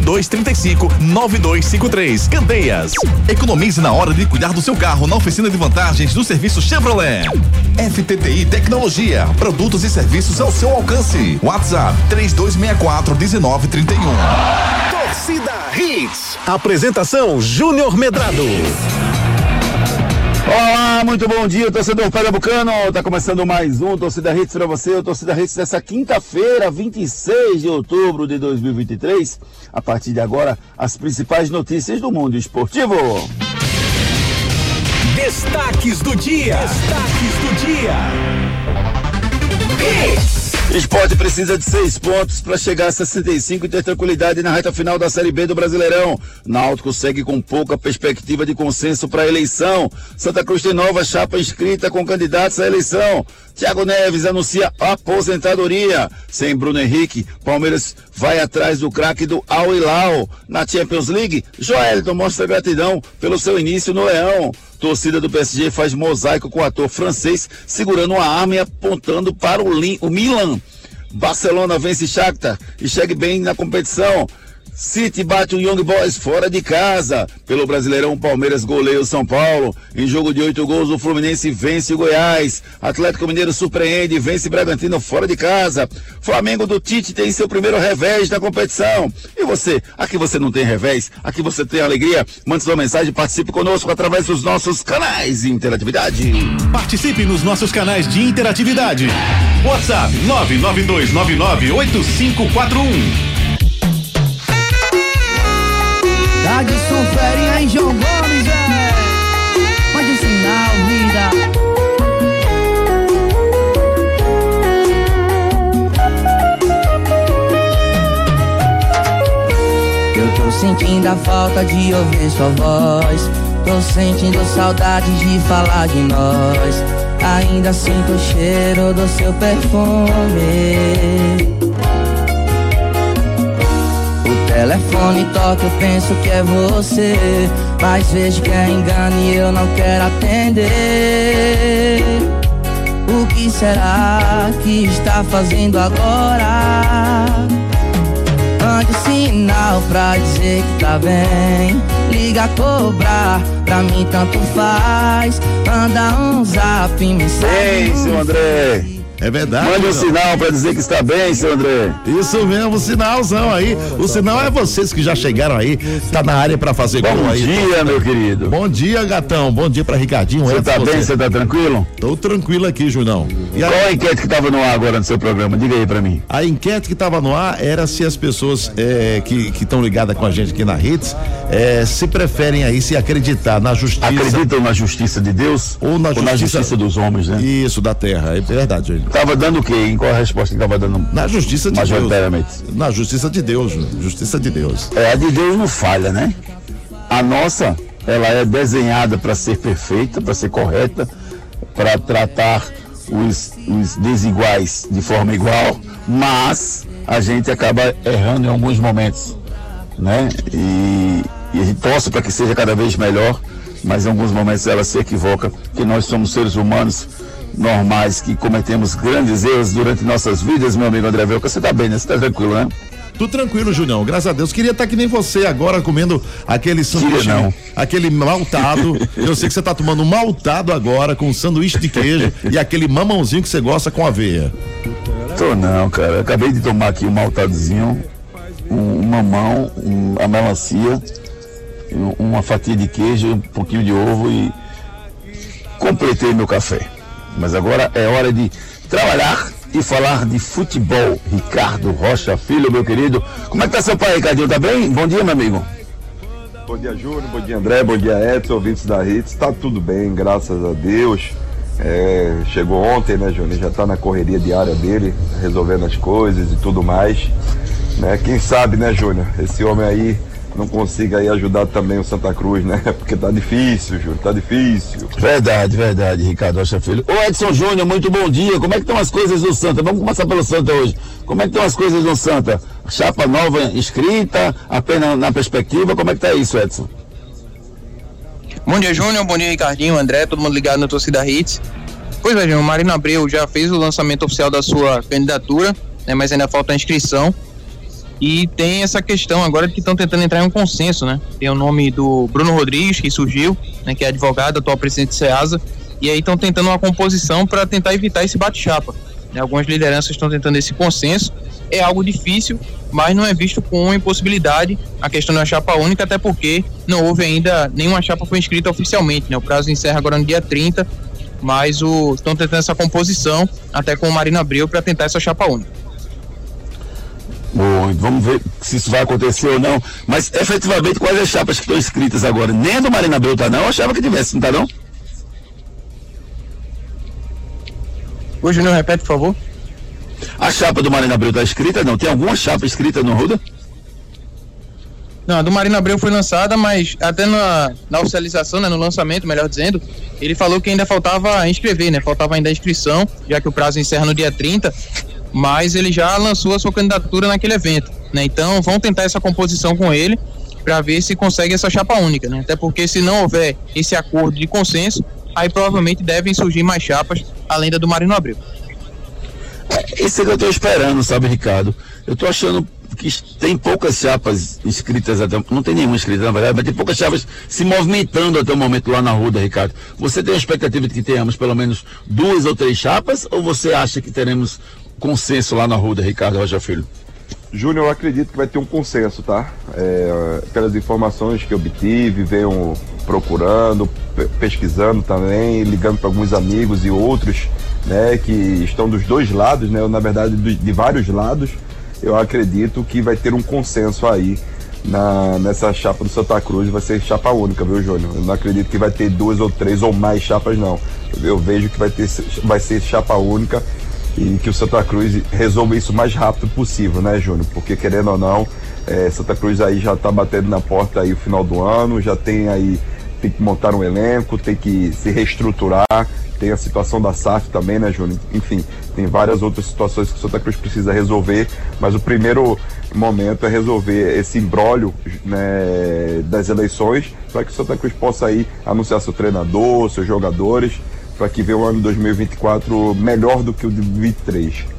98235 9253. Candeias. Economize na hora de cuidar do seu carro na oficina de vantagens do serviço Chevrolet. FTTI Tecnologia, produtos e serviços ao seu alcance. WhatsApp 3264 1931. Torcida Hits. Apresentação Júnior Medrado. Olá, muito bom dia, torcedor pernambucano. Tá começando mais um Torcida Hits para você, o Torcida Hits dessa quinta-feira, 26 de outubro de 2023. A partir de agora, as principais notícias do mundo esportivo. Destaques do dia. Destaques do dia. Hits. Esporte precisa de seis pontos para chegar a 65 e ter tranquilidade na reta final da Série B do Brasileirão. Náutico segue com pouca perspectiva de consenso para a eleição. Santa Cruz tem nova chapa inscrita com candidatos à eleição. Thiago Neves anuncia aposentadoria. Sem Bruno Henrique, Palmeiras vai atrás do craque do Al Hilal. Na Champions League, Joelito mostra gratidão pelo seu início no Leão. Torcida do PSG faz mosaico com o ator francês segurando uma arma e apontando para o, o Milan. Barcelona vence Shakhtar e chegue bem na competição. City bate o Young Boys fora de casa. Pelo Brasileirão, Palmeiras goleia o São Paulo. Em jogo de oito gols, o Fluminense vence o Goiás. Atlético Mineiro surpreende e vence Bragantino fora de casa. Flamengo do Tite tem seu primeiro revés na competição. E você? Aqui você não tem revés? Aqui você tem alegria? Mande sua mensagem, participe conosco através dos nossos canais de interatividade. Participe nos nossos canais de interatividade. WhatsApp 992998541. De ferinha em João Gomes, véi. Mande um sinal, vida. Eu tô sentindo a falta de ouvir sua voz. Tô sentindo saudade de falar de nós. Ainda sinto o cheiro do seu perfume. Telefone toca, eu penso que é você. Mas vejo que é engano e eu não quero atender. O que será que está fazendo agora? Mande sinal pra dizer que tá bem. Liga cobrar, pra mim tanto faz. Manda um zap, mensagem. Ei, seu André. É verdade. Mande um sinal para dizer que está bem, seu André. Isso mesmo, sinalzão aí. O sinal é vocês que já chegaram aí, tá na área para fazer Bom gol aí. Bom dia, meu querido. Bom dia, gatão. Bom dia para Ricardinho. Você tá bem? Você tá tranquilo? Tô tranquilo aqui, Junão. E Qual a... enquete que tava no ar agora no seu programa? Diga aí para mim. A enquete que tava no ar era se as pessoas é, que estão ligadas com a gente aqui na Hits é, se preferem aí se acreditar na justiça. Acreditam na justiça de Deus? Ou na, ou justiça... na justiça dos homens, né? Isso, da terra. É verdade, Junão. Tava dando o quê? Em qual a resposta que estava dando? Na justiça de majoritariamente. Deus. Na justiça de Deus, justiça de Deus. É, a de Deus não falha, né? A nossa, ela é desenhada para ser perfeita, para ser correta, para tratar os, os desiguais de forma igual, mas a gente acaba errando em alguns momentos, né? E, e a gente torce para que seja cada vez melhor, mas em alguns momentos ela se equivoca, que nós somos seres humanos normais que cometemos grandes erros durante nossas vidas, meu amigo André Velca. Você tá bem, né? Você tá tranquilo, né? Tudo tranquilo, Julião. Graças a Deus. Queria estar que nem você agora comendo aquele sanduíche, não. aquele maltado. Eu sei que você está tomando um maltado agora com sanduíche de queijo e aquele mamãozinho que você gosta com aveia. Tô não, cara. Acabei de tomar aqui um maltadozinho, um, um mamão, um, a melancia, uma fatia de queijo, um pouquinho de ovo e completei meu café. Mas agora é hora de trabalhar e falar de futebol. Ricardo Rocha Filho, meu querido. Como é que tá seu pai, Ricardinho? Tá bem? Bom dia, meu amigo. Bom dia, Júnior. Bom dia, André. Bom dia, Edson, ouvintes da Hits. Tá tudo bem, graças a Deus. É, chegou ontem, né, Júnior? Já tá na correria diária dele, resolvendo as coisas e tudo mais. Né? Quem sabe, né, Júnior? Esse homem aí não consiga aí ajudar também o Santa Cruz, né? Porque tá difícil, Júnior, tá difícil. Verdade, verdade, Ricardo Rocha Filho. Ô Edson Júnior, muito bom dia. Como é que estão as coisas no Santa? Vamos começar pelo Santa hoje. Como é que estão as coisas no Santa? Chapa nova inscrita, apenas na perspectiva, como é que tá isso, Edson? Bom dia, Júnior. Bom dia, Ricardinho, André, todo mundo ligado na torcida Hits. Pois é, Júnior, Marina Abreu já fez o lançamento oficial da sua candidatura, né, mas ainda falta a inscrição. E tem essa questão agora que estão tentando entrar em um consenso, né? Tem o nome do Bruno Rodrigues, que surgiu, né, que é advogado, atual presidente do SEASA, e aí estão tentando uma composição para tentar evitar esse bate-chapa. Né? Algumas lideranças estão tentando esse consenso. É algo difícil, mas não é visto como impossibilidade a questão da chapa única, até porque não houve ainda nenhuma chapa foi inscrita oficialmente. Né? O prazo encerra agora no dia 30, mas o, estão tentando essa composição até com o Marina Abreu para tentar essa chapa única. Bom, vamos ver se isso vai acontecer ou não. Mas efetivamente, quais as chapas que estão escritas agora? Nem a do Marina Abreu tá não, eu achava que tivesse, não tá não? Ô Júnior, repete, por favor. A chapa do Marina Abreu tá escrita? Não. Tem alguma chapa escrita no Ruda? Não, a do Marina Abreu foi lançada, mas até na, na oficialização, né, no lançamento, melhor dizendo, ele falou que ainda faltava inscrever, né? Faltava ainda a inscrição, já que o prazo encerra no dia 30 mas ele já lançou a sua candidatura naquele evento, né? Então vão tentar essa composição com ele para ver se consegue essa chapa única, né? Até porque se não houver esse acordo de consenso, aí provavelmente devem surgir mais chapas além da do Marino Abreu. Isso é que eu estou esperando, sabe, Ricardo? Eu estou achando que tem poucas chapas inscritas até não tem nenhuma inscrita na verdade, mas tem poucas chapas se movimentando até o momento lá na Ruda, Ricardo. Você tem a expectativa de que tenhamos pelo menos duas ou três chapas ou você acha que teremos consenso lá na Ruda, Ricardo Rocha Filho? Júnior, eu acredito que vai ter um consenso, tá? É, pelas informações que obtive, venho procurando, pesquisando também, ligando para alguns amigos e outros, né, que estão dos dois lados, né, na verdade de, de vários lados, eu acredito que vai ter um consenso aí na, nessa chapa do Santa Cruz, vai ser chapa única, viu, Júnior? Eu não acredito que vai ter duas ou três ou mais chapas, não. Eu vejo que vai, ter, vai ser chapa única e que o Santa Cruz resolva isso o mais rápido possível, né, Júnior? Porque querendo ou não, é, Santa Cruz aí já está batendo na porta aí o final do ano, já tem aí tem que montar um elenco, tem que se reestruturar, tem a situação da SAF também, né, Júnior? Enfim, tem várias outras situações que o Santa Cruz precisa resolver, mas o primeiro momento é resolver esse imbróglio né, das eleições para que o Santa Cruz possa aí anunciar seu treinador, seus jogadores para que venha o ano 2024 melhor do que o de 2023.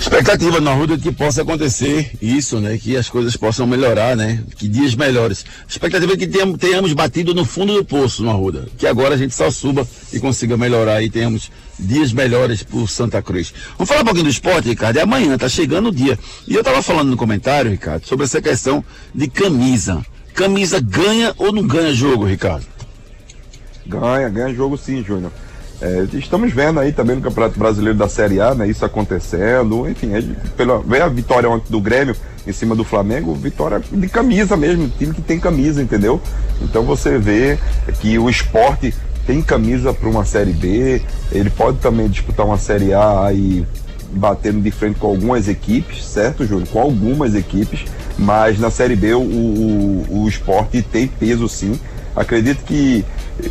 Expectativa na Ruda que possa acontecer isso, né? Que as coisas possam melhorar, né? Que dias melhores. Expectativa é que tenhamos, tenhamos batido no fundo do poço na Ruda. Que agora a gente só suba e consiga melhorar e tenhamos dias melhores por Santa Cruz. Vamos falar um pouquinho do esporte, Ricardo. É amanhã, tá chegando o dia. E eu tava falando no comentário, Ricardo, sobre essa questão de camisa. Camisa ganha ou não ganha jogo, Ricardo? Ganha, ganha jogo sim, Júnior. É, estamos vendo aí também no Campeonato Brasileiro da Série A, né, isso acontecendo. Enfim, é, pela, veio a vitória do Grêmio em cima do Flamengo, vitória de camisa mesmo, time que tem camisa, entendeu? Então você vê que o esporte tem camisa para uma Série B, ele pode também disputar uma Série A aí batendo de frente com algumas equipes, certo, Júnior? Com algumas equipes, mas na Série B o, o, o esporte tem peso sim. Acredito que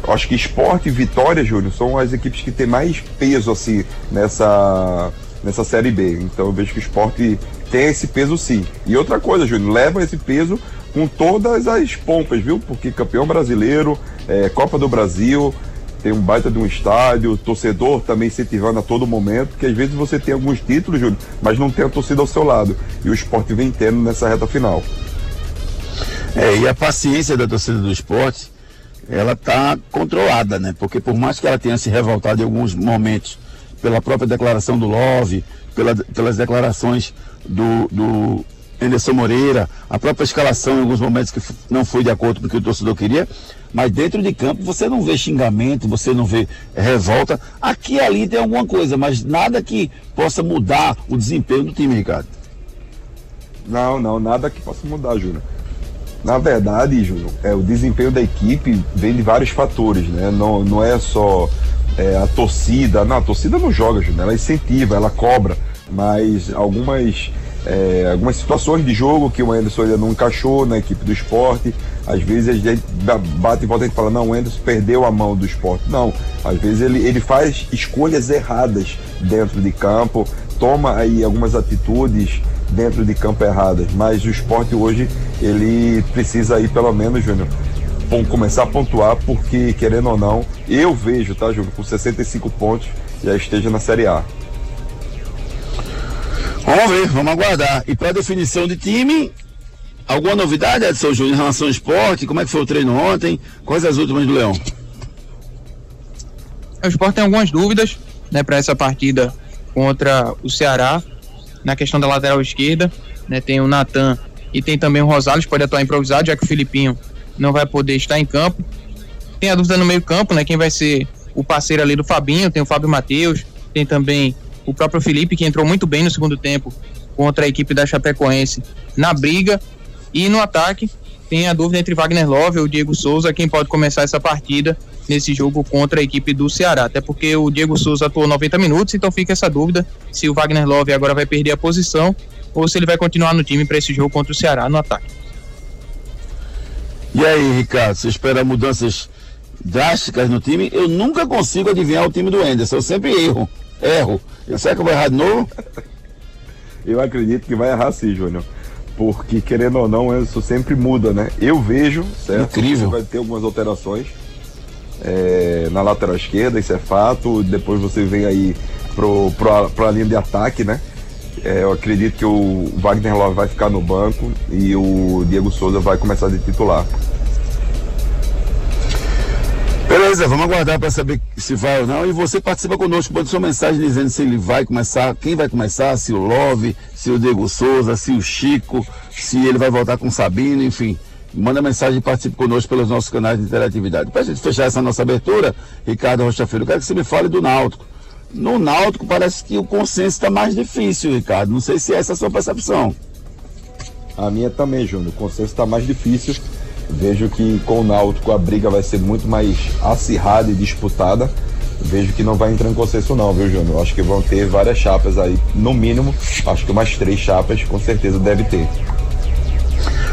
acho que esporte e vitória, Júlio, são as equipes que têm mais peso assim nessa, nessa série B. Então eu vejo que o esporte tem esse peso sim. E outra coisa, Júlio, leva esse peso com todas as pompas, viu? Porque campeão brasileiro, é, Copa do Brasil, tem um baita de um estádio, torcedor também incentivando a todo momento, porque às vezes você tem alguns títulos, Júlio, mas não tem a torcida ao seu lado. E o esporte vem tendo nessa reta final. É, e a paciência da torcida do esporte, ela está controlada, né? Porque por mais que ela tenha se revoltado em alguns momentos pela própria declaração do Love, pela, pelas declarações do, do Anderson Moreira, a própria escalação em alguns momentos que não foi de acordo com o que o torcedor queria, mas dentro de campo você não vê xingamento, você não vê revolta. Aqui e ali tem alguma coisa, mas nada que possa mudar o desempenho do time, Ricardo. Não, não, nada que possa mudar, Júnior. Na verdade, Júnior, é, o desempenho da equipe vem de vários fatores, né? Não, não é só é, a torcida. Não, a torcida não joga, Júnior, ela incentiva, ela cobra, mas algumas é, algumas situações de jogo que o Anderson ainda não encaixou na equipe do esporte. Às vezes a gente bate e volta e fala, não, o Anderson perdeu a mão do esporte. Não, às vezes ele, ele faz escolhas erradas dentro de campo, toma aí algumas atitudes dentro de campo erradas, mas o esporte hoje ele precisa aí pelo menos, Júnior, começar a pontuar, porque querendo ou não, eu vejo, tá, Júnior, com 65 pontos já esteja na Série A. Vamos ver, vamos aguardar. E para definição de time, alguma novidade, Edson Júnior, em relação ao esporte? Como é que foi o treino ontem? Quais as últimas do Leão? O esporte tem algumas dúvidas né, para essa partida contra o Ceará, na questão da lateral esquerda. Né, tem o Natan e tem também o Rosales, pode atuar improvisado, já que o Filipinho não vai poder estar em campo. Tem a dúvida no meio-campo, né? Quem vai ser o parceiro ali do Fabinho, tem o Fábio Matheus, tem também o próprio Felipe, que entrou muito bem no segundo tempo contra a equipe da Chapecoense na briga. E no ataque, tem a dúvida entre Wagner Love e o Diego Souza, quem pode começar essa partida nesse jogo contra a equipe do Ceará. Até porque o Diego Souza atuou 90 minutos, então fica essa dúvida se o Wagner Love agora vai perder a posição ou se ele vai continuar no time para esse jogo contra o Ceará no ataque. E aí, Ricardo, você espera mudanças drásticas no time? Eu nunca consigo adivinhar o time do Enderson, eu sempre erro. Erro. Será que eu vou errar de novo? eu acredito que vai errar sim, Júnior. Porque, querendo ou não, o Enderson sempre muda, né? Eu vejo, certo? Incrível. Vai ter algumas alterações é, na lateral esquerda, isso é fato. Depois você vem aí pro a linha de ataque, né? É, eu acredito que o Wagner Love vai ficar no banco e o Diego Souza vai começar de titular. Beleza, vamos aguardar para saber se vai ou não. E você participa conosco, manda sua mensagem dizendo se ele vai começar, quem vai começar, se o Love, se o Diego Souza, se o Chico, se ele vai voltar com o Sabino, enfim. Manda mensagem e participe conosco pelos nossos canais de interatividade. Para a gente fechar essa nossa abertura, Ricardo Rocha Filho, eu quero que você me fale do Náutico. No Náutico parece que o consenso está mais difícil, Ricardo. Não sei se essa é a sua percepção. A minha também, Júnior. O consenso está mais difícil. Vejo que com o Náutico a briga vai ser muito mais acirrada e disputada. Vejo que não vai entrar em consenso não, viu, Júnior? Acho que vão ter várias chapas aí, no mínimo, acho que umas três chapas com certeza deve ter.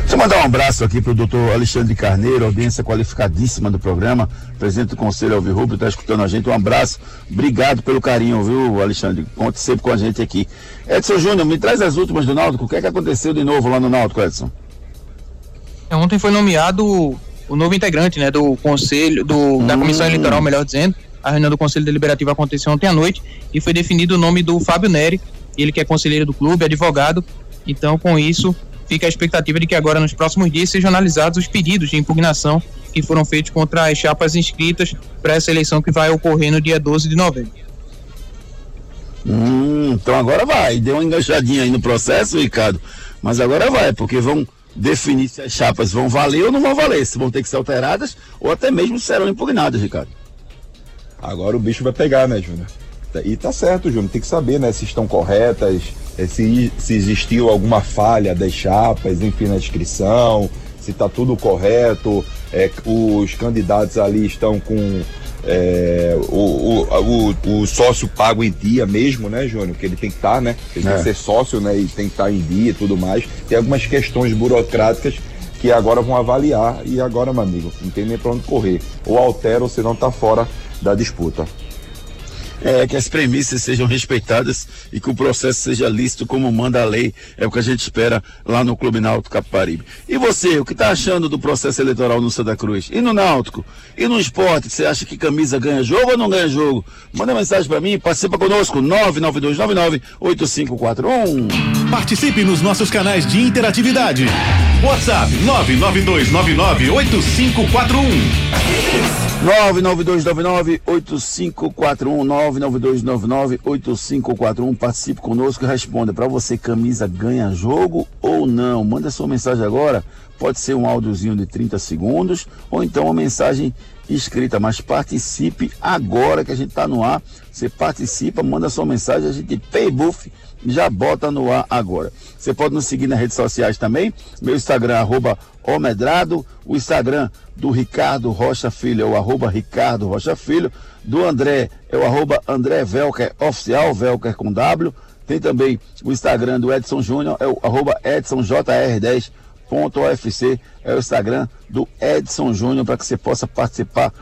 Deixa eu mandar um abraço aqui para o doutor Alexandre Carneiro, audiência qualificadíssima do programa, presidente do Conselho Alvi Rubro, está escutando a gente. Um abraço, obrigado pelo carinho, viu, Alexandre? Conte sempre com a gente aqui. Edson Júnior, me traz as últimas do Náutico. O que é que aconteceu de novo lá no Náutico, Edson? É, ontem foi nomeado o novo integrante, né, do Conselho, do, da hum. Comissão Eleitoral, melhor dizendo. A reunião do Conselho Deliberativo aconteceu ontem à noite e foi definido o nome do Fábio Neri, ele que é conselheiro do clube, advogado. Então, com isso, fica a expectativa de que agora nos próximos dias sejam analisados os pedidos de impugnação que foram feitos contra as chapas inscritas para essa eleição que vai ocorrer no dia 12 de novembro. Hum, então agora vai. Deu uma enganchadinha aí no processo, Ricardo. Mas agora vai, porque vão definir se as chapas vão valer ou não vão valer, se vão ter que ser alteradas ou até mesmo serão impugnadas, Ricardo. Agora o bicho vai pegar, né, Júnior? E tá certo, Júnior, tem que saber, né, se estão corretas, se, se existiu alguma falha das chapas, enfim, na inscrição, se está tudo correto, é, os candidatos ali estão com é, o, o, o, o, sócio pago em dia mesmo, né, Júnior? Que ele tem que estar, tá, né? Ele é. tem que ser sócio, né? E tem que estar tá em dia e tudo mais. Tem algumas questões burocráticas que agora vão avaliar e agora, meu amigo, não tem nem para onde correr. Ou altera ou senão tá fora da disputa é, que as premissas sejam respeitadas e que o processo seja lícito como manda a lei. É o que a gente espera lá no Clube Náutico Caparibe. E você, o que está achando do processo eleitoral no Santa Cruz? E no Náutico? E no esporte? Você acha que camisa ganha jogo ou não ganha jogo? Manda mensagem para mim, participa conosco, 992998541. Participe nos nossos canais de interatividade. WhatsApp 992998541. 992998541 992998541 participe conosco e responda para você camisa ganha jogo ou não. Manda sua mensagem agora pode ser um áudiozinho de 30 segundos ou então uma mensagem escrita mas participe agora que a gente está no ar. Você participa manda sua mensagem a gente pay buff já bota no ar agora. Você pode nos seguir nas redes sociais também. Meu Instagram, arroba Omedrado. O Instagram do Ricardo Rocha Filho é o arroba Ricardo Rocha Filho. Do André é o arroba André Velker Oficial, Velker com W. Tem também o Instagram do Edson Júnior, é o arroba edsonjr10.ofc, é o Instagram do Edson Júnior para que você possa participar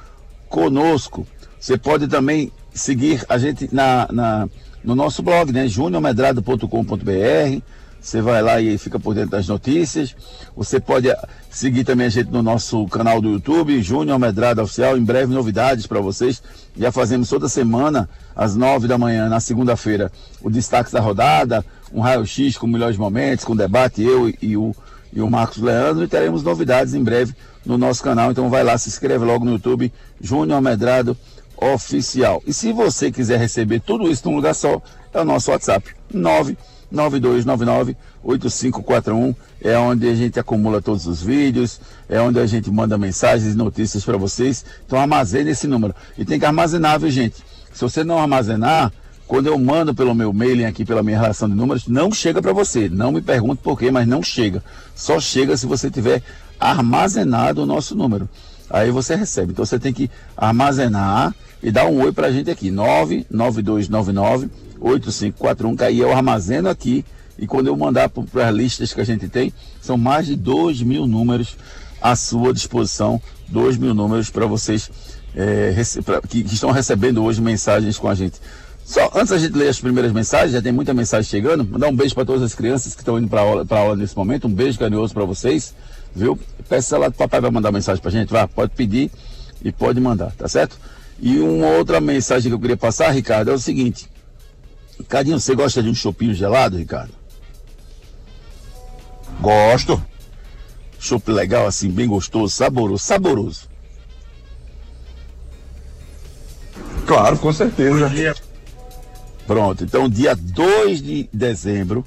conosco. Você pode também seguir a gente na, na no nosso blog, né? juniormedrado.com.br. Você vai lá e fica por dentro das notícias. Você pode seguir também a gente no nosso canal do YouTube, Júnior Medrado Oficial. Em breve, novidades para vocês. Já fazemos toda semana, às nove da manhã, na segunda-feira, o destaque da rodada, um raio-x com melhores momentos, com debate, eu e o, e o Marcos Leandro. E teremos novidades em breve no nosso canal. Então vai lá, se inscreve logo no YouTube, Júnior Medrado Oficial. E se você quiser receber tudo isso num lugar só, é o nosso WhatsApp, 9 9299-8541 é onde a gente acumula todos os vídeos, é onde a gente manda mensagens e notícias para vocês. Então armazene esse número. E tem que armazenar, viu gente? Se você não armazenar, quando eu mando pelo meu mailing aqui, pela minha relação de números, não chega para você. Não me pergunte por quê, mas não chega. Só chega se você tiver armazenado o nosso número. Aí você recebe. Então você tem que armazenar e dar um oi para a gente aqui. 99299 8541, que aí eu armazeno aqui e quando eu mandar para as listas que a gente tem, são mais de 2 mil números à sua disposição, 2 mil números para vocês é, pra, que, que, estão recebendo hoje mensagens com a gente. Só antes a gente ler as primeiras mensagens, já tem muita mensagem chegando. Mandar um beijo para todas as crianças que estão indo para aula, aula nesse momento. Um beijo carinhoso para vocês, viu? Peça lá, papai vai mandar mensagem para a gente, vai, pode pedir e pode mandar, tá certo? E uma outra mensagem que eu queria passar, Ricardo, é o seguinte: Ricardinho, você gosta de um chopinho gelado, Ricardo? Gosto. Chopp legal, assim, bem gostoso, saboroso, saboroso. Claro, com certeza. Pronto, então dia 2 de dezembro,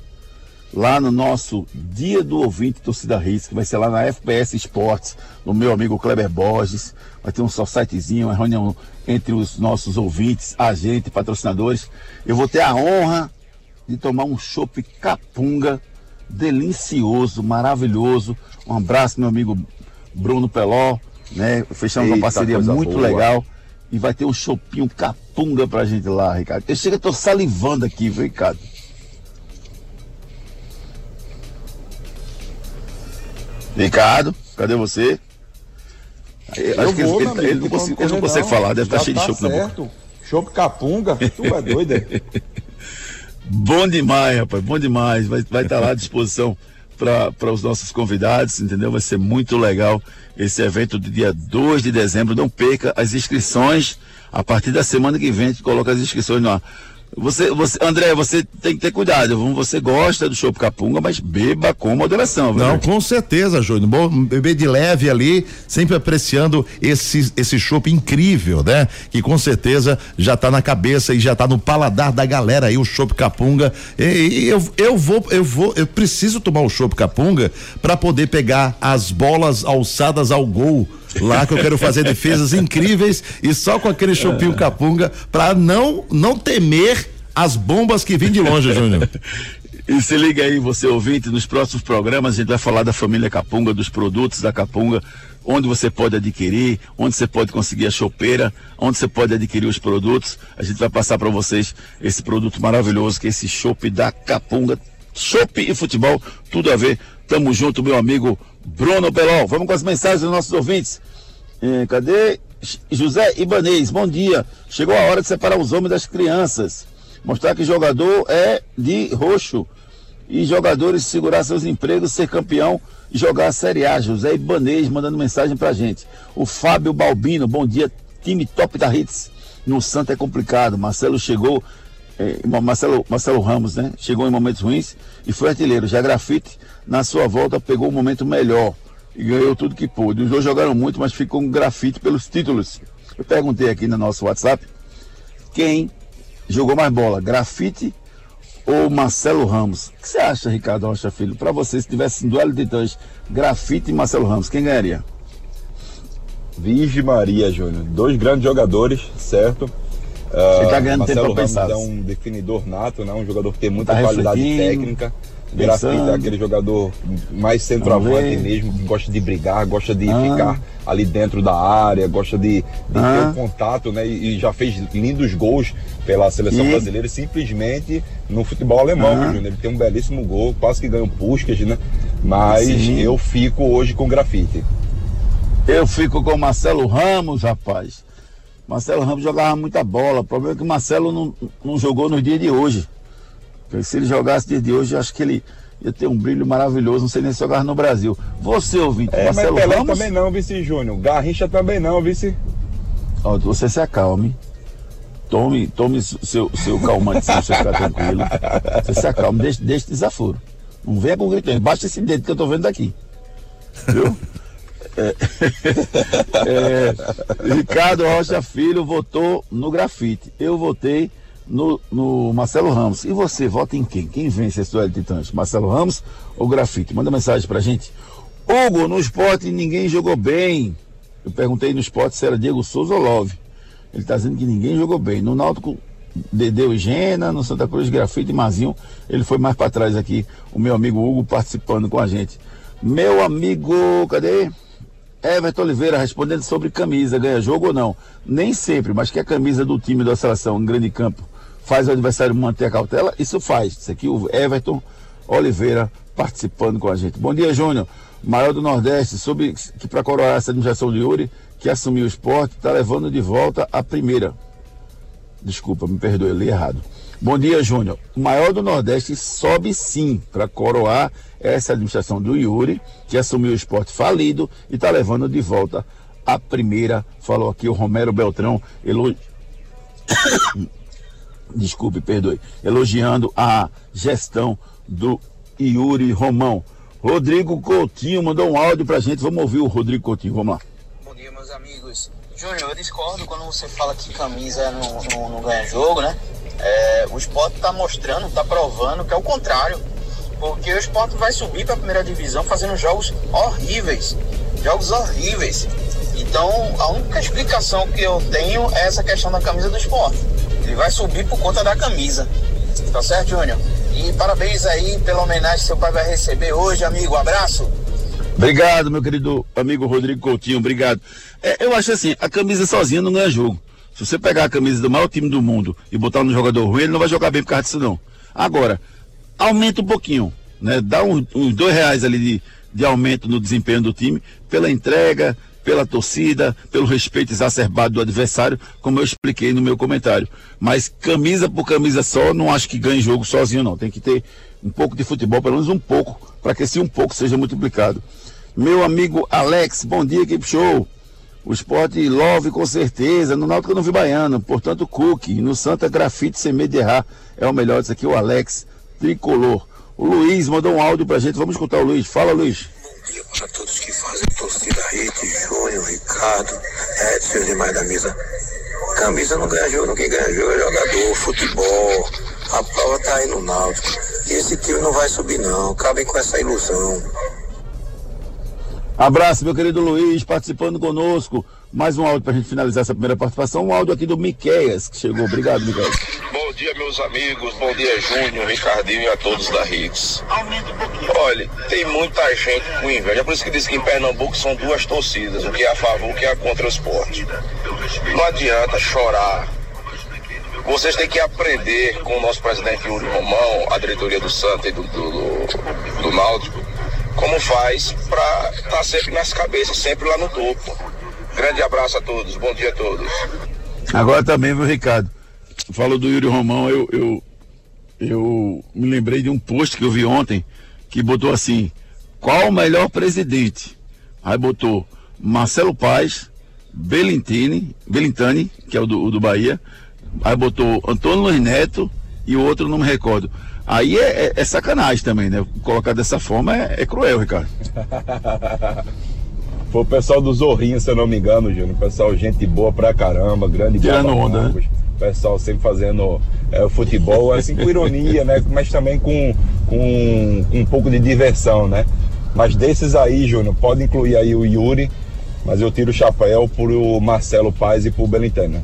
lá no nosso Dia do Ouvinte Torcida que vai ser lá na FPS Esportes, no meu amigo Kleber Borges. Vai ter um só sitezinho, uma reunião entre os nossos ouvintes, agentes, patrocinadores. Eu vou ter a honra de tomar um chopp capunga delicioso, maravilhoso. Um abraço, meu amigo Bruno Peló, né? Fechamos Eita, uma parceria muito boa. legal. E vai ter um chopinho capunga pra gente lá, Ricardo. Eu chego, eu tô salivando aqui, viu, Ricardo? Ricardo, cadê você? Eu acho que ele, amigo, ele, não, consegue, ele não consegue falar, deve estar tá cheio tá de chope na boca. Chope capunga, tu é doido? Bom demais, rapaz, bom demais. Vai estar vai tá lá à disposição para os nossos convidados, entendeu? Vai ser muito legal esse evento do dia 2 de dezembro. Não perca as inscrições. A partir da semana que vem, a gente coloca as inscrições no ar. Você, você, André, você tem que ter cuidado. Você gosta do chopp capunga, mas beba com moderação. Viu? Não, com certeza, Júnior. Bom, beber de leve ali, sempre apreciando esse esse chopp incrível, né? Que com certeza já está na cabeça e já está no paladar da galera aí o chopp capunga. E, e, eu, eu vou eu vou eu preciso tomar o chopp capunga para poder pegar as bolas alçadas ao gol lá que eu quero fazer defesas incríveis e só com aquele chopinho capunga para não não temer as bombas que vêm de longe, Júnior. E se liga aí, você ouvinte, nos próximos programas a gente vai falar da família Capunga, dos produtos da Capunga, onde você pode adquirir, onde você pode conseguir a chopeira, onde você pode adquirir os produtos. A gente vai passar para vocês esse produto maravilhoso que é esse chopp da Capunga. Chopp e futebol, tudo a ver. Tamo junto, meu amigo Bruno Pelol. Vamos com as mensagens dos nossos ouvintes. É, cadê? José Ibanês, bom dia. Chegou a hora de separar os homens das crianças. Mostrar que jogador é de roxo. E jogadores segurar seus empregos, ser campeão e jogar a Série A. José Ibanês mandando mensagem pra gente. O Fábio Balbino, bom dia. Time top da Hits. No Santa é complicado. Marcelo chegou. É, Marcelo, Marcelo Ramos, né? Chegou em momentos ruins e foi artilheiro. Já grafite, na sua volta, pegou um momento melhor e ganhou tudo que pôde. Os dois jogaram muito, mas ficou um grafite pelos títulos. Eu perguntei aqui no nosso WhatsApp quem jogou mais bola, grafite ou Marcelo Ramos. O que você acha, Ricardo Rocha Filho? Para você, se tivesse um duelo de titãs, grafite e Marcelo Ramos, quem ganharia? Virgem Maria, Júnior. Dois grandes jogadores, certo? Você tá ganhando Marcelo tempo Ramos pensar. é um definidor nato, né? Um jogador que tem muita tá qualidade técnica Grafite é aquele jogador mais centroavante mesmo, que gosta de brigar, gosta de ah. ficar ali dentro da área, gosta de, de ah. ter um contato, né? E, já fez lindos gols pela seleção e? brasileira, simplesmente no futebol alemão, ah. Ele tem um belíssimo gol, quase que ganha um Puskas, né? Mas Sim. eu fico hoje com grafite. Eu fico com Marcelo Ramos, rapaz. Marcelo Ramos jogava muita bola. O problema é que o Marcelo não, não jogou nos dias de hoje. Porque se ele jogasse nos dias de hoje, acho que ele ia ter um brilho maravilhoso. Não sei nem se jogava no Brasil. Você, ouvinte, é, Marcelo mas Pelé Ramos... também não, Vice Júnior. Garrincha também não, Vice. Ó, você se acalme. Tome, tome seu, seu calmante se você ficar tranquilo. Você se acalme, deixe, deixe desaforo. Não venha com gritando. Baixa esse dedo que eu tô vendo daqui. Viu? É, é, Ricardo Rocha Filho votou no grafite. Eu votei no, no, Marcelo Ramos. E você, vota em quem? Quem vence esse duelo de titãs? Marcelo Ramos ou grafite? Manda mensagem pra gente. Hugo, no esporte ninguém jogou bem. Eu perguntei no esporte se era Diego Souza ou Love. Ele está dizendo que ninguém jogou bem. No Náutico, Dedeu e Gena, no Santa Cruz, Grafite e Mazinho. Ele foi mais para trás aqui, o meu amigo Hugo participando com a gente. Meu amigo, cadê? Everton Oliveira respondendo sobre camisa, ganha jogo ou não? Nem sempre, mas que a camisa do time da seleção em grande campo faz o adversário manter a cautela, isso faz. Isso aqui o Everton Oliveira participando com a gente. Bom dia, Júnior. Maior do Nordeste, sobre que para coroar essa administração de Yuri, que assumiu o esporte, está levando de volta a primeira. Desculpa, me perdoe, eu li errado. Bom dia, Júnior. O maior do Nordeste sobe sim para coroar essa administração do Yuri, que assumiu o esporte falido e está levando de volta a primeira. Falou aqui o Romero Beltrão, elo... desculpe, perdoe, elogiando a gestão do Yuri Romão. Rodrigo Coutinho mandou um áudio pra gente. Vamos ouvir o Rodrigo Coutinho. Vamos lá. Bom dia, meus amigos. Júnior, eu discordo quando você fala que camisa não, não, não ganha jogo, né? É, o esporte está mostrando, está provando que é o contrário. Porque o esporte vai subir para a primeira divisão fazendo jogos horríveis. Jogos horríveis. Então, a única explicação que eu tenho é essa questão da camisa do esporte. Ele vai subir por conta da camisa. Tá certo, Júnior? E parabéns aí pela homenagem que seu pai vai receber hoje, amigo. abraço. Obrigado, meu querido amigo Rodrigo Coutinho. Obrigado. É, eu acho assim, a camisa sozinha não ganha jogo. Se você pegar a camisa do maior time do mundo e botar no jogador ruim, ele não vai jogar bem por causa disso, não. Agora, aumenta um pouquinho, né? Dá uns, uns dois reais ali de, de aumento no desempenho do time, pela entrega, pela torcida, pelo respeito exacerbado do adversário, como eu expliquei no meu comentário. Mas camisa por camisa só, não acho que ganhe jogo sozinho, não. Tem que ter um pouco de futebol, pelo menos um pouco, para que esse um pouco seja multiplicado. Meu amigo Alex, bom dia, equipe show. O esporte Love com certeza. No Náutico eu não vi baiano. Portanto, Cook. No Santa Grafite sem medo de errar. É o melhor. Isso aqui o Alex Tricolor. O Luiz mandou um áudio pra gente. Vamos escutar o Luiz. Fala, Luiz. Bom dia para todos que fazem torcida Rite, Júnior, Ricardo, Edson e demais da mesa. Camisa não ganha jogo, quem ganha jogo é jogador, futebol. A prova tá aí no Náutico. E esse time não vai subir não. Acabem com essa ilusão. Abraço, meu querido Luiz, participando conosco. Mais um áudio para a gente finalizar essa primeira participação. Um áudio aqui do Miqueias, que chegou. Obrigado, Miqueias. Bom dia, meus amigos. Bom dia, Júnior, Ricardinho e a todos da Hits. Olha, tem muita gente com inveja. É por isso que diz que em Pernambuco são duas torcidas, o que é a favor e o que é contra o esporte. Não adianta chorar. Vocês têm que aprender com o nosso presidente Yuri Romão, a diretoria do Santa e do, do, do, do Náutico como faz para estar tá sempre nas cabeças, sempre lá no topo. Grande abraço a todos, bom dia a todos. Agora também, meu Ricardo, falou do Yuri Romão, eu, eu, eu me lembrei de um post que eu vi ontem que botou assim: qual o melhor presidente? Aí botou Marcelo Paz, Belintini, Belintani, que é o do, o do Bahia, aí botou Antônio Luiz Neto e o outro não me recordo. Aí é, é, é, sacanagem também, né? Colocar dessa forma é, é cruel, Ricardo. Foi o pessoal do Zorrinho, se eu não me engano, Júnior. Pessoal, gente boa pra caramba, grande Tirando onda, né? Pessoal sempre fazendo é, o futebol, assim, com ironia, né? Mas também com, com, com um pouco de diversão, né? Mas desses aí, Júnior, pode incluir aí o Yuri, mas eu tiro o chapéu pro Marcelo Paz e pro Belintana.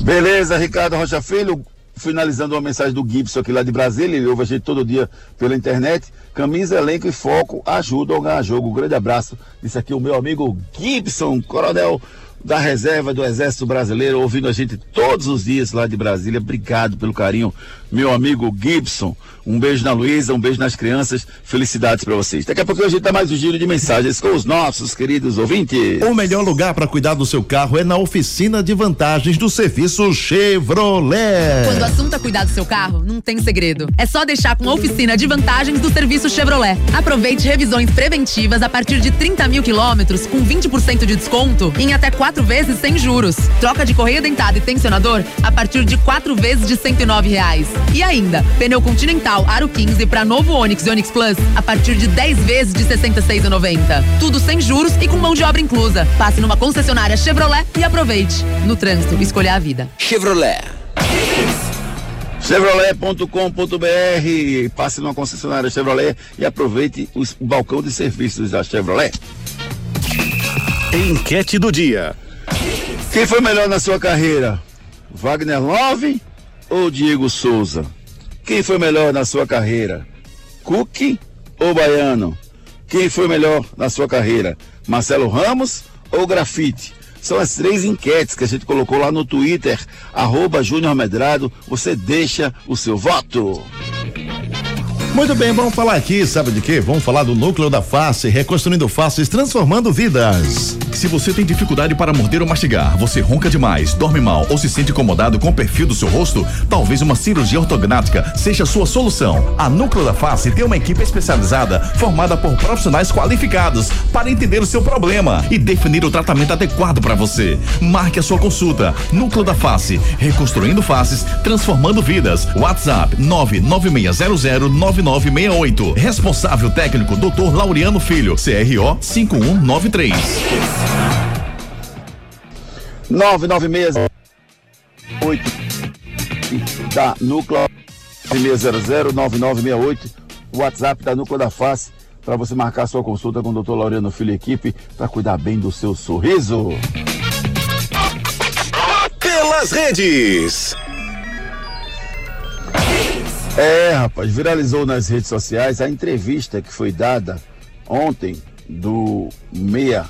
Beleza, Ricardo Rocha Filho. Finalizando uma mensagem do Gibson aqui lá de Brasília, ele ouve a gente todo dia pela internet. Camisa, elenco e foco ajudam a ganhar jogo. Um grande abraço. Isso aqui o meu amigo Gibson, coronel da reserva do Exército Brasileiro, ouvindo a gente todos os dias lá de Brasília. Obrigado pelo carinho, meu amigo Gibson. Um beijo na Luísa, um beijo nas crianças. Felicidades para vocês. Daqui a pouco a gente dá mais um giro de mensagens com os nossos queridos ouvintes. O melhor lugar para cuidar do seu carro é na oficina de vantagens do serviço Chevrolet. Quando o assunto é cuidar do seu carro, não tem segredo. É só deixar com a oficina de vantagens do serviço Chevrolet. Aproveite revisões preventivas a partir de 30 mil quilômetros com 20% de desconto em até quatro vezes sem juros. Troca de correia dentada e tensionador a partir de quatro vezes de 109 reais. E ainda, pneu Continental Aro 15 para novo Onix e Onix Plus a partir de 10 vezes de 66,90. Tudo sem juros e com mão de obra inclusa. Passe numa concessionária Chevrolet e aproveite. No trânsito, escolha a vida. Chevrolet. Chevrolet.com.br Passe numa concessionária Chevrolet e aproveite o balcão de serviços da Chevrolet. Enquete do dia. Quem foi melhor na sua carreira? Wagner Love ou Diego Souza? Quem foi melhor na sua carreira? Cook ou Baiano? Quem foi melhor na sua carreira? Marcelo Ramos ou Grafite? São as três enquetes que a gente colocou lá no Twitter, arroba Júnior Medrado. Você deixa o seu voto. Muito bem, vamos falar aqui, sabe de quê? Vamos falar do núcleo da face, reconstruindo faces, transformando vidas. Se você tem dificuldade para morder ou mastigar, você ronca demais, dorme mal ou se sente incomodado com o perfil do seu rosto, talvez uma cirurgia ortognática seja a sua solução. A Núcleo da Face tem uma equipe especializada formada por profissionais qualificados para entender o seu problema e definir o tratamento adequado para você. Marque a sua consulta. Núcleo da Face, reconstruindo faces, transformando vidas. WhatsApp 99600 9968. Responsável técnico Dr. Laureano Filho, CRO 5193. 996 da Núcleo 600 9968 WhatsApp da Núcleo da Face para você marcar sua consulta com o Dr. Laureano Filho e equipe para cuidar bem do seu sorriso. Pelas redes. É, rapaz, viralizou nas redes sociais a entrevista que foi dada ontem do meia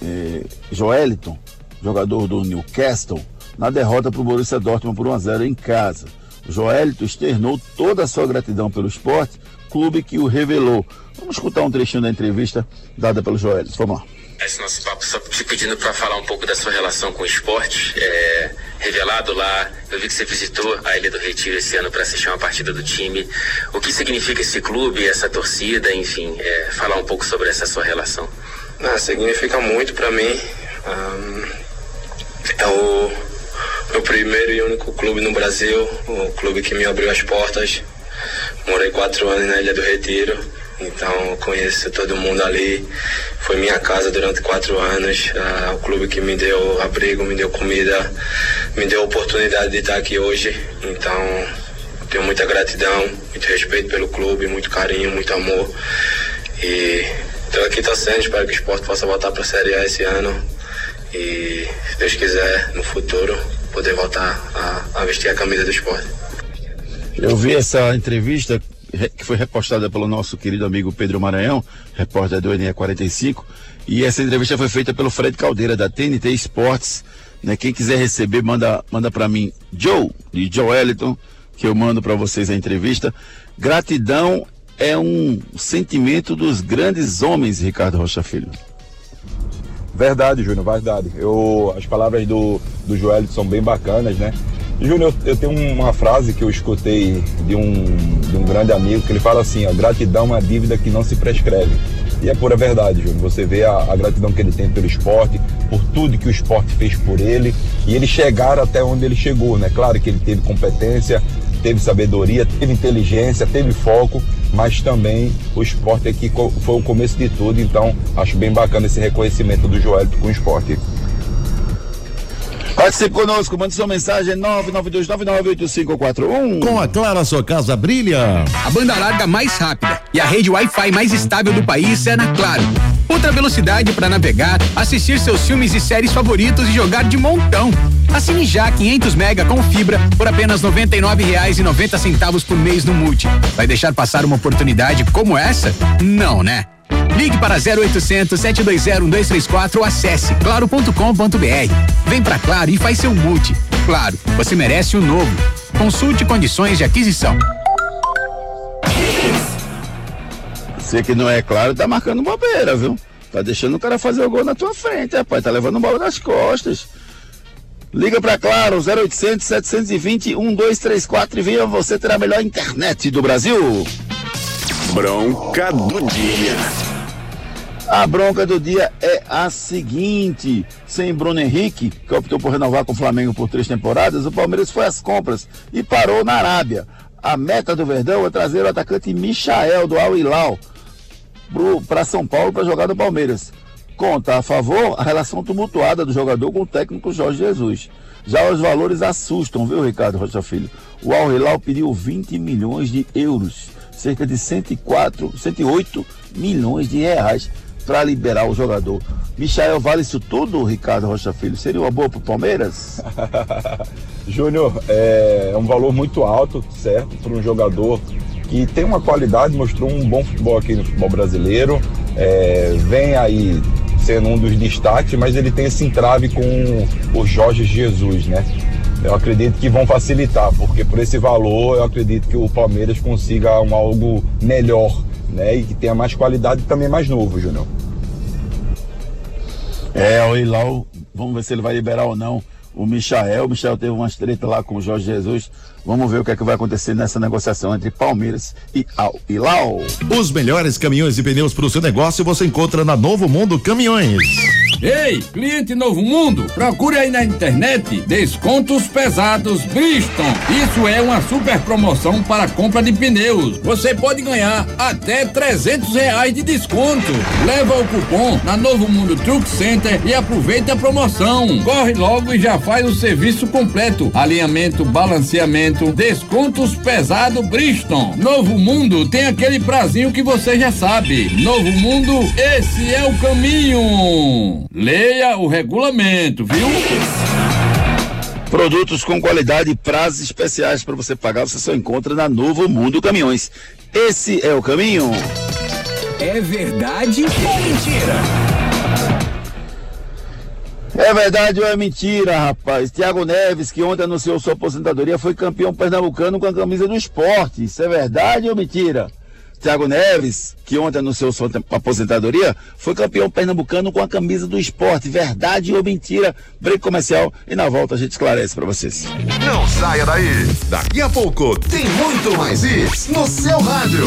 eh, Joeliton, jogador do Newcastle, na derrota para o Borussia Dortmund por 1 a 0 em casa. Joelito externou toda a sua gratidão pelo esporte, clube que o revelou. Vamos escutar um trechinho da entrevista dada pelo Joelito. Vamos lá. Esse nosso papo só te pedindo para falar um pouco da sua relação com o esporte. É, revelado lá, eu vi que você visitou a Ilha do Retiro esse ano para assistir uma partida do time. O que significa esse clube, essa torcida, enfim, é, falar um pouco sobre essa sua relação. Ah, significa muito para mim. Um, é o meu primeiro e único clube no Brasil, o clube que me abriu as portas. Morei quatro anos na Ilha do Retiro, então conheço todo mundo ali. Foi minha casa durante quatro anos, uh, o clube que me deu abrigo, me deu comida, me deu a oportunidade de estar aqui hoje. Então tenho muita gratidão, muito respeito pelo clube, muito carinho, muito amor. E estou aqui torcendo, espero que o esporte possa voltar para a Série A esse ano. E se Deus quiser, no futuro, poder voltar a, a vestir a camisa do esporte. Eu vi essa entrevista que foi repostada pelo nosso querido amigo Pedro Maranhão, repórter do NE 45, e essa entrevista foi feita pelo Fred Caldeira da TNT Esportes. Né? Quem quiser receber, manda, manda para mim, Joe, de Joe Ellington, que eu mando para vocês a entrevista. Gratidão é um sentimento dos grandes homens, Ricardo Rocha Filho. Verdade, Júnior, verdade. Eu, as palavras do, do Joel são bem bacanas, né? Júnior, eu, tenho uma frase que eu escutei de um, de um grande amigo que ele fala assim: a gratidão é uma dívida que não se prescreve. E é pura verdade, Júnior. Você vê a, a, gratidão que ele tem pelo esporte, por tudo que o esporte fez por ele e ele chegar até onde ele chegou, né? Claro que ele teve competência, teve sabedoria, teve inteligência, teve foco, mas também o esporte aqui foi o começo de tudo, então acho bem bacana esse reconhecimento do Joel com o esporte. Participe conosco, mande sua mensagem 992998541. Com a Clara, sua casa brilha. A banda larga mais rápida e a rede Wi-Fi mais estável do país é na Claro. Outra velocidade para navegar, assistir seus filmes e séries favoritos e jogar de montão. Assine já 500 mega com fibra por apenas R$ 99,90 por mês no Multi. Vai deixar passar uma oportunidade como essa? Não, né? Ligue para 0800 720 1234 ou acesse claro.com.br. Vem pra Claro e faz seu multi. Claro, você merece o um novo. Consulte condições de aquisição. Você que não é claro, tá marcando bobeira, viu? Tá deixando o cara fazer o gol na tua frente, rapaz. Tá levando bola nas costas. Liga pra Claro, 0800 720 1234 e venha você ter a melhor internet do Brasil. Bronca do dia. A bronca do dia é a seguinte: sem Bruno Henrique, que optou por renovar com o Flamengo por três temporadas, o Palmeiras foi às compras e parou na Arábia. A meta do Verdão é trazer o atacante Michael do Al Hilal para São Paulo para jogar no Palmeiras. Conta a favor a relação tumultuada do jogador com o técnico Jorge Jesus. Já os valores assustam, viu, Ricardo Rocha Filho? O Al Hilal pediu 20 milhões de euros, cerca de 104, 108 milhões de reais para liberar o jogador. Michael, vale isso tudo, Ricardo Rocha Filho? Seria uma boa para o Palmeiras? Júnior, é um valor muito alto, certo, para um jogador que tem uma qualidade, mostrou um bom futebol aqui no futebol brasileiro, é, vem aí sendo um dos destaques, mas ele tem esse entrave com o Jorge Jesus, né? Eu acredito que vão facilitar, porque por esse valor eu acredito que o Palmeiras consiga um algo melhor, né? E que tenha mais qualidade e também mais novo, Júnior. É, o Ilau, vamos ver se ele vai liberar ou não o Michael. O Michael teve uma estreita lá com o Jorge Jesus. Vamos ver o que é que vai acontecer nessa negociação entre Palmeiras e Al Hilal. Os melhores caminhões e pneus para o seu negócio você encontra na Novo Mundo Caminhões. Ei, cliente Novo Mundo, procure aí na internet descontos pesados Bridgestone. Isso é uma super promoção para compra de pneus. Você pode ganhar até 300 reais de desconto. Leva o cupom na Novo Mundo Truck Center e aproveite a promoção. Corre logo e já faz o serviço completo: alinhamento, balanceamento, descontos pesado Bridgestone. Novo Mundo tem aquele prazinho que você já sabe. Novo Mundo, esse é o caminho. Leia o regulamento, viu? Produtos com qualidade e prazos especiais para você pagar, você só encontra na Novo Mundo Caminhões. Esse é o caminho. É verdade ou mentira? É verdade ou é mentira, rapaz? Tiago Neves, que ontem anunciou sua aposentadoria, foi campeão pernambucano com a camisa do esporte. Isso é verdade ou mentira? Tiago Neves, que ontem anunciou sua aposentadoria, foi campeão pernambucano com a camisa do esporte. Verdade ou mentira? Break comercial e na volta a gente esclarece para vocês. Não saia daí. Daqui a pouco tem muito mais isso no seu rádio.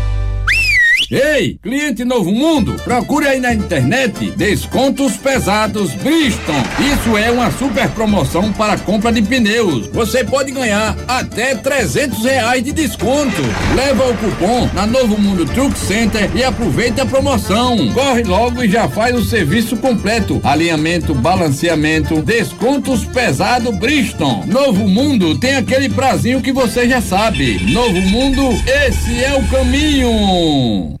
Ei, cliente Novo Mundo, procure aí na internet descontos pesados Bridgestone. Isso é uma super promoção para compra de pneus. Você pode ganhar até 300 reais de desconto. Leva o cupom na Novo Mundo Truck Center e aproveite a promoção. Corre logo e já faz o serviço completo: alinhamento, balanceamento, descontos pesado Bridgestone. Novo Mundo tem aquele prazinho que você já sabe. Novo Mundo, esse é o caminho.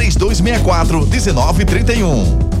3264 1931.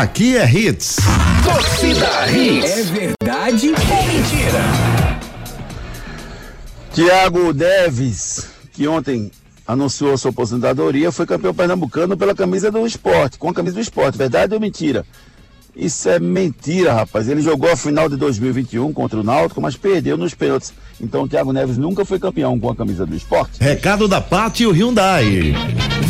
Aqui é Hits. Torcida Hits. É verdade ou mentira? Tiago Neves, que ontem anunciou sua aposentadoria, foi campeão pernambucano pela camisa do esporte, com a camisa do esporte, verdade ou mentira? Isso é mentira, rapaz. Ele jogou a final de 2021 contra o Náutico, mas perdeu nos pênaltis. Então o Thiago Neves nunca foi campeão com a camisa do esporte. Recado da Pátio Hyundai.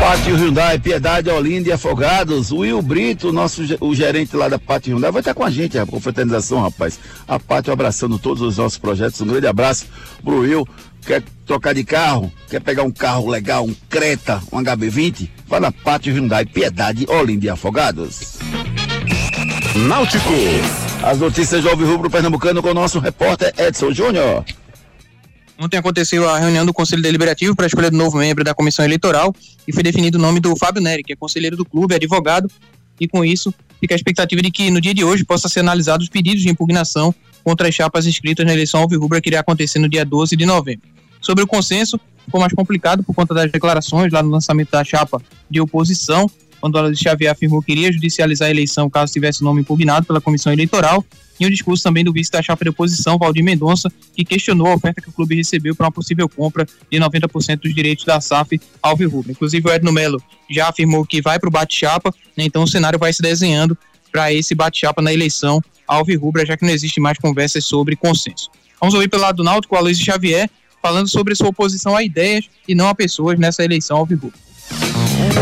Pátio Hyundai, Piedade, Olinda e Afogados. O Will Brito, nosso o gerente lá da Pátio Hyundai, vai estar com a gente, a confraternização, rapaz. A Pátio abraçando todos os nossos projetos. Um grande abraço pro Will. Quer trocar de carro? Quer pegar um carro legal, um Creta, um HB20? Vá na Pátio Hyundai, Piedade, Olinda e Afogados. Náutico. As notícias do Rubro Pernambucano com o nosso repórter Edson Júnior. Ontem aconteceu a reunião do Conselho Deliberativo para a escolha do novo membro da Comissão Eleitoral e foi definido o nome do Fábio Neri, que é conselheiro do clube, advogado, e com isso fica a expectativa de que no dia de hoje possa ser analisado os pedidos de impugnação contra as chapas inscritas na eleição alvirrubra que irá acontecer no dia 12 de novembro. Sobre o consenso, ficou mais complicado por conta das declarações lá no lançamento da chapa de oposição, quando Aloysio Xavier afirmou que iria judicializar a eleição caso tivesse nome impugnado pela comissão eleitoral, e o discurso também do vice da chapa de oposição, Valdir Mendonça, que questionou a oferta que o clube recebeu para uma possível compra de 90% dos direitos da SAF ao Rubro. Inclusive o Edno Melo já afirmou que vai para o bate-chapa, né, então o cenário vai se desenhando para esse bate-chapa na eleição ao Rubra, já que não existe mais conversas sobre consenso. Vamos ouvir pelo lado do Náutico, Aloysio Xavier, falando sobre sua oposição a ideias e não a pessoas nessa eleição ao Rubra.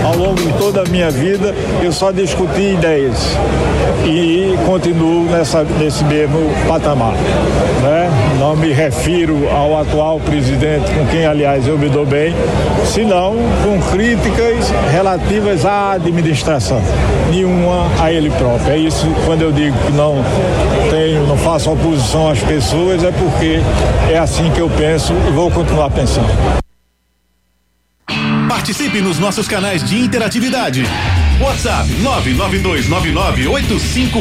Ao longo de toda a minha vida, eu só discuti ideias e continuo nessa, nesse mesmo patamar. Né? Não me refiro ao atual presidente, com quem, aliás, eu me dou bem, senão com críticas relativas à administração, nenhuma a ele próprio. É isso, quando eu digo que não tenho, não faço oposição às pessoas, é porque é assim que eu penso e vou continuar pensando. Participe nos nossos canais de interatividade. WhatsApp 992998541.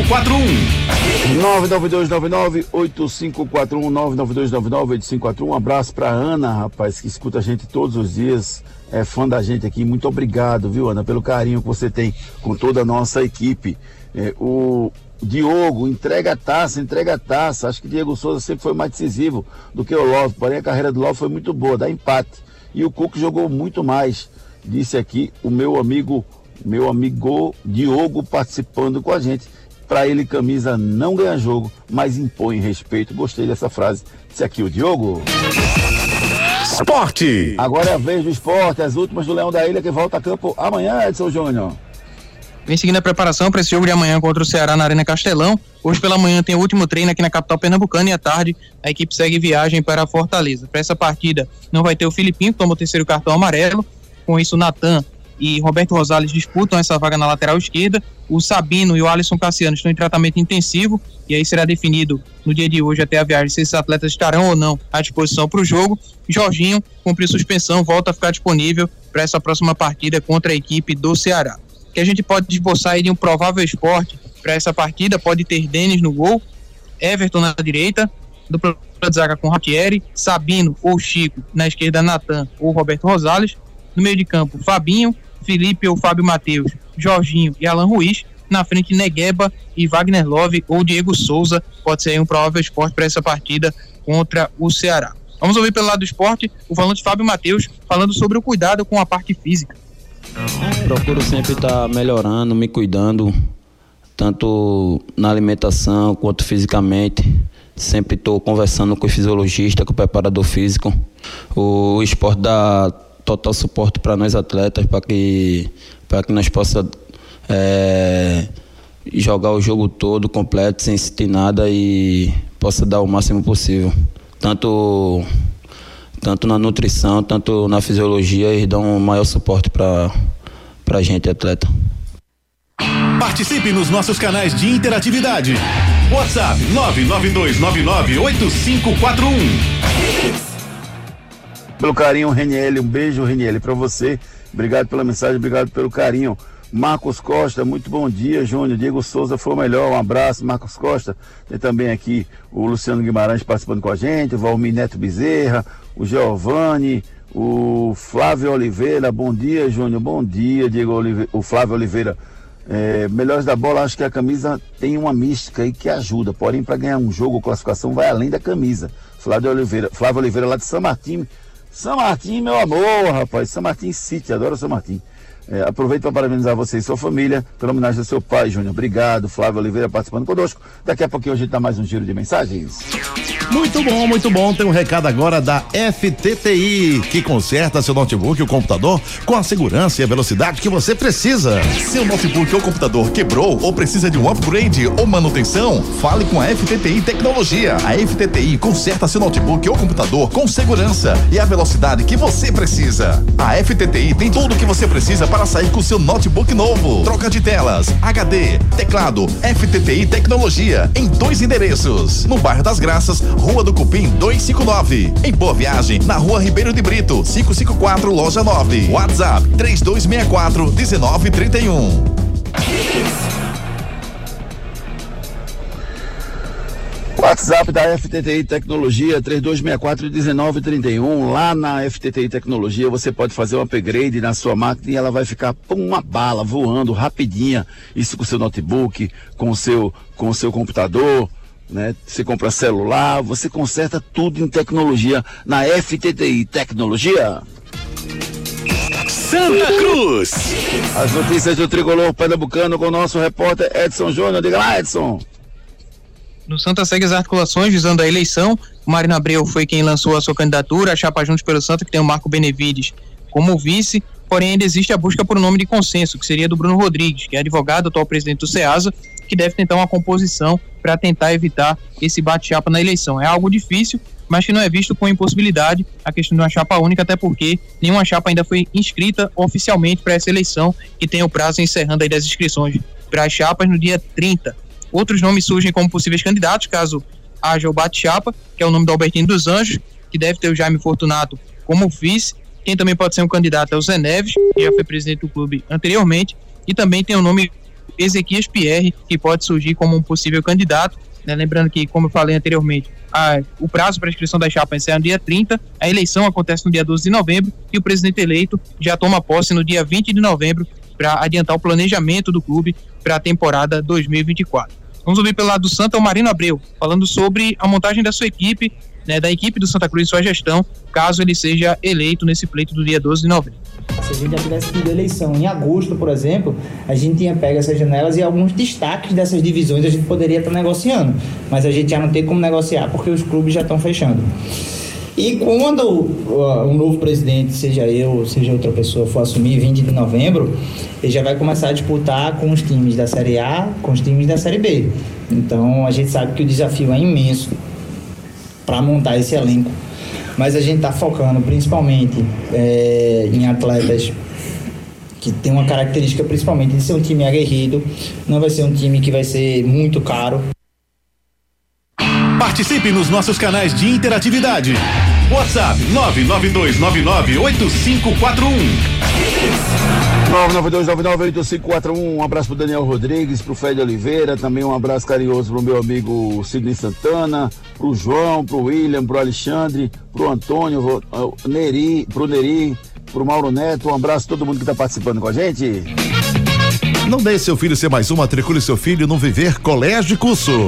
992998541. Um abraço pra Ana, rapaz, que escuta a gente todos os dias. É fã da gente aqui. Muito obrigado, viu, Ana, pelo carinho que você tem com toda a nossa equipe. É, o Diogo, entrega a taça, entrega a taça. Acho que Diego Souza sempre foi mais decisivo do que o Love, porém a carreira do Love foi muito boa, dá empate. E o Cook jogou muito mais, disse aqui o meu amigo, meu amigo Diogo participando com a gente. Para ele, camisa não ganha jogo, mas impõe respeito. Gostei dessa frase. Disse aqui o Diogo. Esporte! Agora é a vez do esporte, as últimas do Leão da Ilha que volta a campo amanhã, Edson Júnior. Vem seguindo a preparação para esse jogo de amanhã contra o Ceará na Arena Castelão. Hoje pela manhã tem o último treino aqui na capital pernambucana e à tarde a equipe segue viagem para a Fortaleza. Para essa partida não vai ter o Filipinho, que toma o terceiro cartão amarelo. Com isso, Natan e Roberto Rosales disputam essa vaga na lateral esquerda. O Sabino e o Alisson Cassiano estão em tratamento intensivo e aí será definido no dia de hoje até a viagem se esses atletas estarão ou não à disposição para o jogo. Jorginho cumpriu suspensão, volta a ficar disponível para essa próxima partida contra a equipe do Ceará que a gente pode esboçar de um provável esporte para essa partida. Pode ter Denis no gol, Everton na direita, dupla de zaga com Ratieri, Sabino ou Chico, na esquerda Natan ou Roberto Rosales, no meio de campo Fabinho, Felipe ou Fábio Matheus, Jorginho e Alan Ruiz, na frente Negueba e Wagner Love ou Diego Souza, pode ser um provável esporte para essa partida contra o Ceará. Vamos ouvir pelo lado do esporte o falante Fábio Matheus falando sobre o cuidado com a parte física. Procuro sempre estar tá melhorando, me cuidando, tanto na alimentação quanto fisicamente. Sempre estou conversando com o fisiologista, com o preparador físico. O esporte dá total suporte para nós atletas, para que, que nós possamos é, jogar o jogo todo completo, sem sentir nada e possa dar o máximo possível. Tanto tanto na nutrição, tanto na fisiologia, eles dão um maior suporte para a gente, atleta. Participe nos nossos canais de interatividade. WhatsApp 992998541. Pelo carinho, Reniele, um beijo, Reniele, para você. Obrigado pela mensagem, obrigado pelo carinho. Marcos Costa, muito bom dia, Júnior. Diego Souza foi o melhor, um abraço, Marcos Costa. Tem também aqui o Luciano Guimarães participando com a gente, o Valmir Neto Bezerra, o Giovanni, o Flávio Oliveira, bom dia, Júnior, bom dia, Diego Oliveira, o Flávio Oliveira. É, melhores da bola, acho que a camisa tem uma mística aí que ajuda, porém para ganhar um jogo, classificação vai além da camisa. Flávio Oliveira, Flávio Oliveira lá de São Martim. São Martim, meu amor, rapaz, São Martim City, adoro São Martim. É, aproveito para parabenizar você e sua família pela homenagem do seu pai, Júnior. Obrigado, Flávio Oliveira, participando conosco. Daqui a pouquinho a gente dá mais um giro de mensagens. Muito bom, muito bom. Tem um recado agora da FTTI, que conserta seu notebook ou computador com a segurança e a velocidade que você precisa. Seu notebook ou computador quebrou ou precisa de um upgrade ou manutenção? Fale com a FTTI Tecnologia. A FTTI conserta seu notebook ou computador com segurança e a velocidade que você precisa. A FTTI tem tudo o que você precisa para sair com seu notebook novo. Troca de telas, HD, teclado, FTTI Tecnologia em dois endereços. No bairro das Graças, Rua do Cupim 259. Em Boa Viagem, na Rua Ribeiro de Brito, 554, Loja 9. WhatsApp 3264 1931. WhatsApp da FTTI Tecnologia 3264-1931. Lá na FTTI Tecnologia você pode fazer um upgrade na sua máquina e ela vai ficar uma bala voando rapidinha. Isso com o seu notebook, com o seu, com o seu computador. Né? Você compra celular, você conserta tudo em tecnologia na FTTI Tecnologia. Santa Cruz. As notícias do tricolor pernambucano com o nosso repórter Edson Júnior. Diga lá, Edson. No Santa segue as articulações visando a eleição. O Marino Abreu foi quem lançou a sua candidatura, a chapa Juntos pelo Santa, que tem o Marco Benevides como vice. Porém, ainda existe a busca por um nome de consenso, que seria do Bruno Rodrigues, que é advogado, atual presidente do SEASA, que deve tentar uma composição para tentar evitar esse bate-chapa na eleição. É algo difícil, mas que não é visto com impossibilidade a questão de uma chapa única, até porque nenhuma chapa ainda foi inscrita oficialmente para essa eleição, que tem o prazo encerrando aí das inscrições para as chapas no dia 30. Outros nomes surgem como possíveis candidatos, caso haja o bate-chapa, que é o nome do Albertino dos Anjos, que deve ter o Jaime Fortunato como vice. Quem também pode ser um candidato é o Zé Neves, que já foi presidente do clube anteriormente. E também tem o nome Ezequias Pierre, que pode surgir como um possível candidato. Né? Lembrando que, como eu falei anteriormente, a, o prazo para inscrição da chapa é no dia 30, a eleição acontece no dia 12 de novembro e o presidente eleito já toma posse no dia 20 de novembro para adiantar o planejamento do clube para a temporada 2024. Vamos ouvir pelo lado do Santa o Marino Abreu, falando sobre a montagem da sua equipe, né, da equipe do Santa Cruz sua gestão, caso ele seja eleito nesse pleito do dia 12 de novembro. Se a gente já tivesse tido eleição em agosto, por exemplo, a gente tinha pego essas janelas e alguns destaques dessas divisões a gente poderia estar negociando. Mas a gente já não tem como negociar porque os clubes já estão fechando. E quando uh, um novo presidente, seja eu, seja outra pessoa, for assumir 20 de novembro, ele já vai começar a disputar com os times da Série A, com os times da Série B. Então a gente sabe que o desafio é imenso para montar esse elenco. Mas a gente está focando principalmente é, em atletas que tem uma característica principalmente de ser um time aguerrido, não vai ser um time que vai ser muito caro. Participe nos nossos canais de interatividade. WhatsApp 992998541. Um abraço pro Daniel Rodrigues, pro Fred Oliveira, também um abraço carinhoso pro meu amigo Sidney Santana, pro João, pro William, pro Alexandre, pro Antônio, pro Neri, pro Neri, pro Mauro Neto. Um abraço a todo mundo que tá participando com a gente. Não deixe seu filho ser mais um, matricule seu filho no Viver Colégio Curso.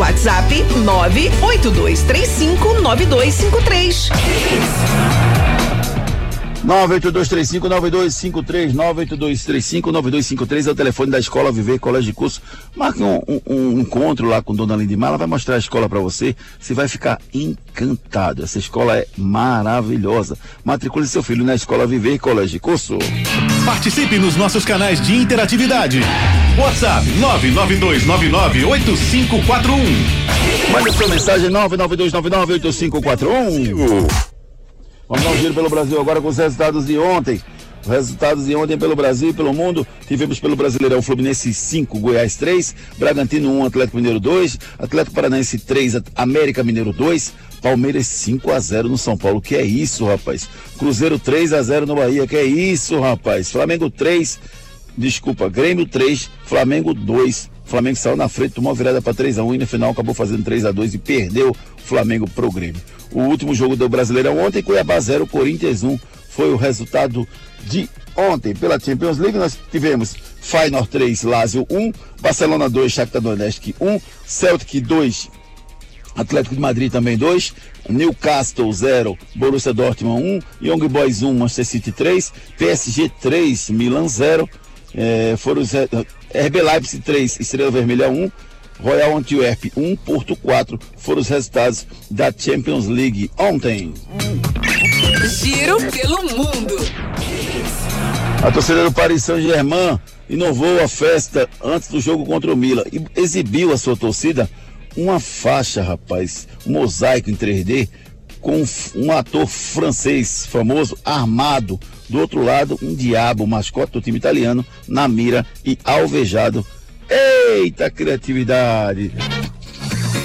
WhatsApp 982359253. 982359253, 982359253 é o telefone da Escola Viver Colégio de Curso. Marque um, um, um encontro lá com Dona Lindimar, ela vai mostrar a escola para você. Você vai ficar encantado. Essa escola é maravilhosa. Matricule seu filho na Escola Viver Colégio de Curso. Participe nos nossos canais de interatividade. WhatsApp 992998541. Mande sua mensagem 992998541. Vamos dar um giro pelo Brasil agora com os resultados de ontem. Os resultados de ontem pelo Brasil e pelo mundo. Tivemos pelo Brasileirão Fluminense 5, Goiás 3, Bragantino 1, Atlético Mineiro 2, Atlético Paranaense 3, América Mineiro 2, Palmeiras 5 a 0 no São Paulo. Que é isso, rapaz? Cruzeiro 3 a 0 no Bahia. Que é isso, rapaz? Flamengo 3, desculpa, Grêmio 3, Flamengo 2. Flamengo saiu na frente, tomou a virada para 3 a 1 e no final acabou fazendo 3 a 2 e perdeu o Flamengo pro Grêmio. O último jogo do Brasileirão ontem, Cuiabá 0, Corinthians 1, foi o resultado de ontem. Pela Champions League nós tivemos Feyenoord 3, Lazio 1, Barcelona 2, Shakhtar Donetsk 1, Celtic 2, Atlético de Madrid também 2, Newcastle 0, Borussia Dortmund 1, Young Boys 1, Manchester City 3, PSG 3, Milan 0, é, foram os RB Leipzig 3, Estrela Vermelha 1, Royal Antwerp 1, Porto 4 foram os resultados da Champions League ontem. Giro pelo mundo. A torcida do Paris Saint-Germain inovou a festa antes do jogo contra o Milan e exibiu a sua torcida uma faixa, rapaz, um mosaico em 3D com um ator francês famoso armado. Do outro lado, um diabo, mascote do time italiano, na mira e alvejado. Eita criatividade!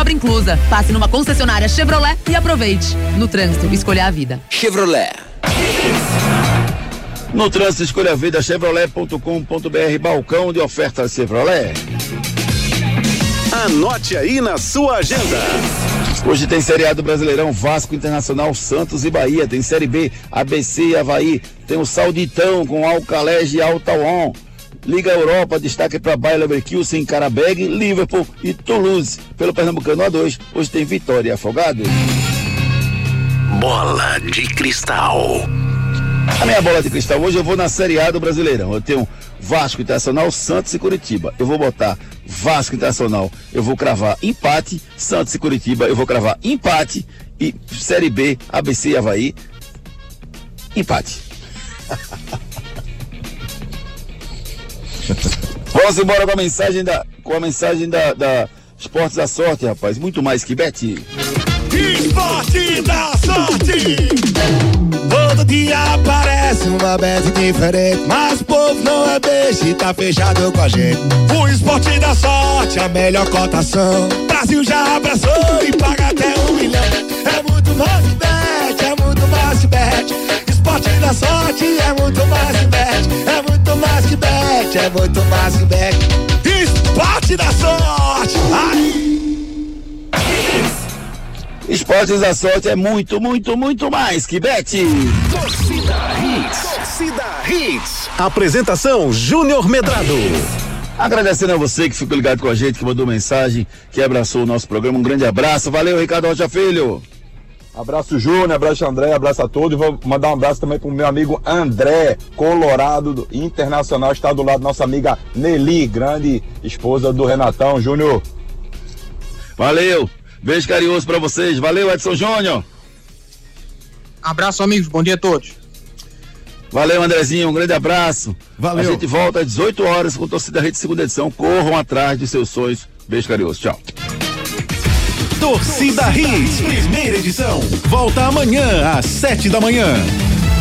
obra inclusa. Passe numa concessionária Chevrolet e aproveite. No trânsito, escolha a vida. Chevrolet. No trânsito, escolha a vida, chevrolet.com.br, balcão de ofertas Chevrolet. Anote aí na sua agenda. Hoje tem seriado Brasileirão, Vasco Internacional, Santos e Bahia. Tem Série B, ABC e Havaí. Tem o Sauditão com Alcalege e Altauon. Liga Europa, destaque para Bayer Leverkusen, Carabeg, Liverpool e Toulouse. Pelo Pernambucano A2, hoje tem Vitória e Afogados. Bola de cristal. A minha bola de cristal hoje eu vou na Série A do Brasileirão. Eu tenho Vasco Internacional, Santos e Curitiba. Eu vou botar Vasco Internacional, eu vou cravar empate, Santos e Curitiba, eu vou cravar empate e Série B, ABC e Havaí, empate. Vamos embora com a mensagem da, com a mensagem da, da Esportes da Sorte, rapaz. Muito mais que bet. Esporte da Sorte! Todo dia aparece uma bet diferente, mas o povo não é beijo e tá fechado com a gente. O Esporte da Sorte, a melhor cotação. Brasil já abraçou e paga até um milhão. É muito mais que bet, é muito mais que bet. Esporte da Sorte é muito mais que bet, é muito é muito mais que bet. Esporte da Sorte! Ai! Esportes da Sorte é muito, muito, muito mais que bet. Torcida Hits. Torcida Hits. Apresentação Júnior Medrado. Agradecendo a você que ficou ligado com a gente, que mandou mensagem, que abraçou o nosso programa. Um grande abraço. Valeu, Ricardo Rocha Filho. Abraço Júnior, abraço André, abraço a todos. Vou mandar um abraço também pro meu amigo André, Colorado do Internacional, está do lado da nossa amiga Nelly, grande esposa do Renatão. Júnior. Valeu. Beijo carinhoso pra vocês. Valeu, Edson Júnior. Abraço, amigos. Bom dia a todos. Valeu, Andrezinho. Um grande abraço. Valeu. A gente volta às 18 horas com Torcida Rede Segunda Edição. Corram atrás de seus sonhos. Beijo carinhoso. Tchau. Torcida Hits, primeira edição. Volta amanhã às sete da manhã.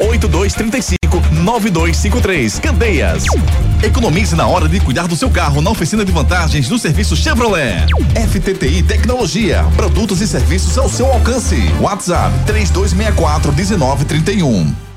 98235 9253. Candeias. Economize na hora de cuidar do seu carro na oficina de vantagens do serviço Chevrolet. FTTI Tecnologia. Produtos e serviços ao seu alcance. WhatsApp 3264 1931.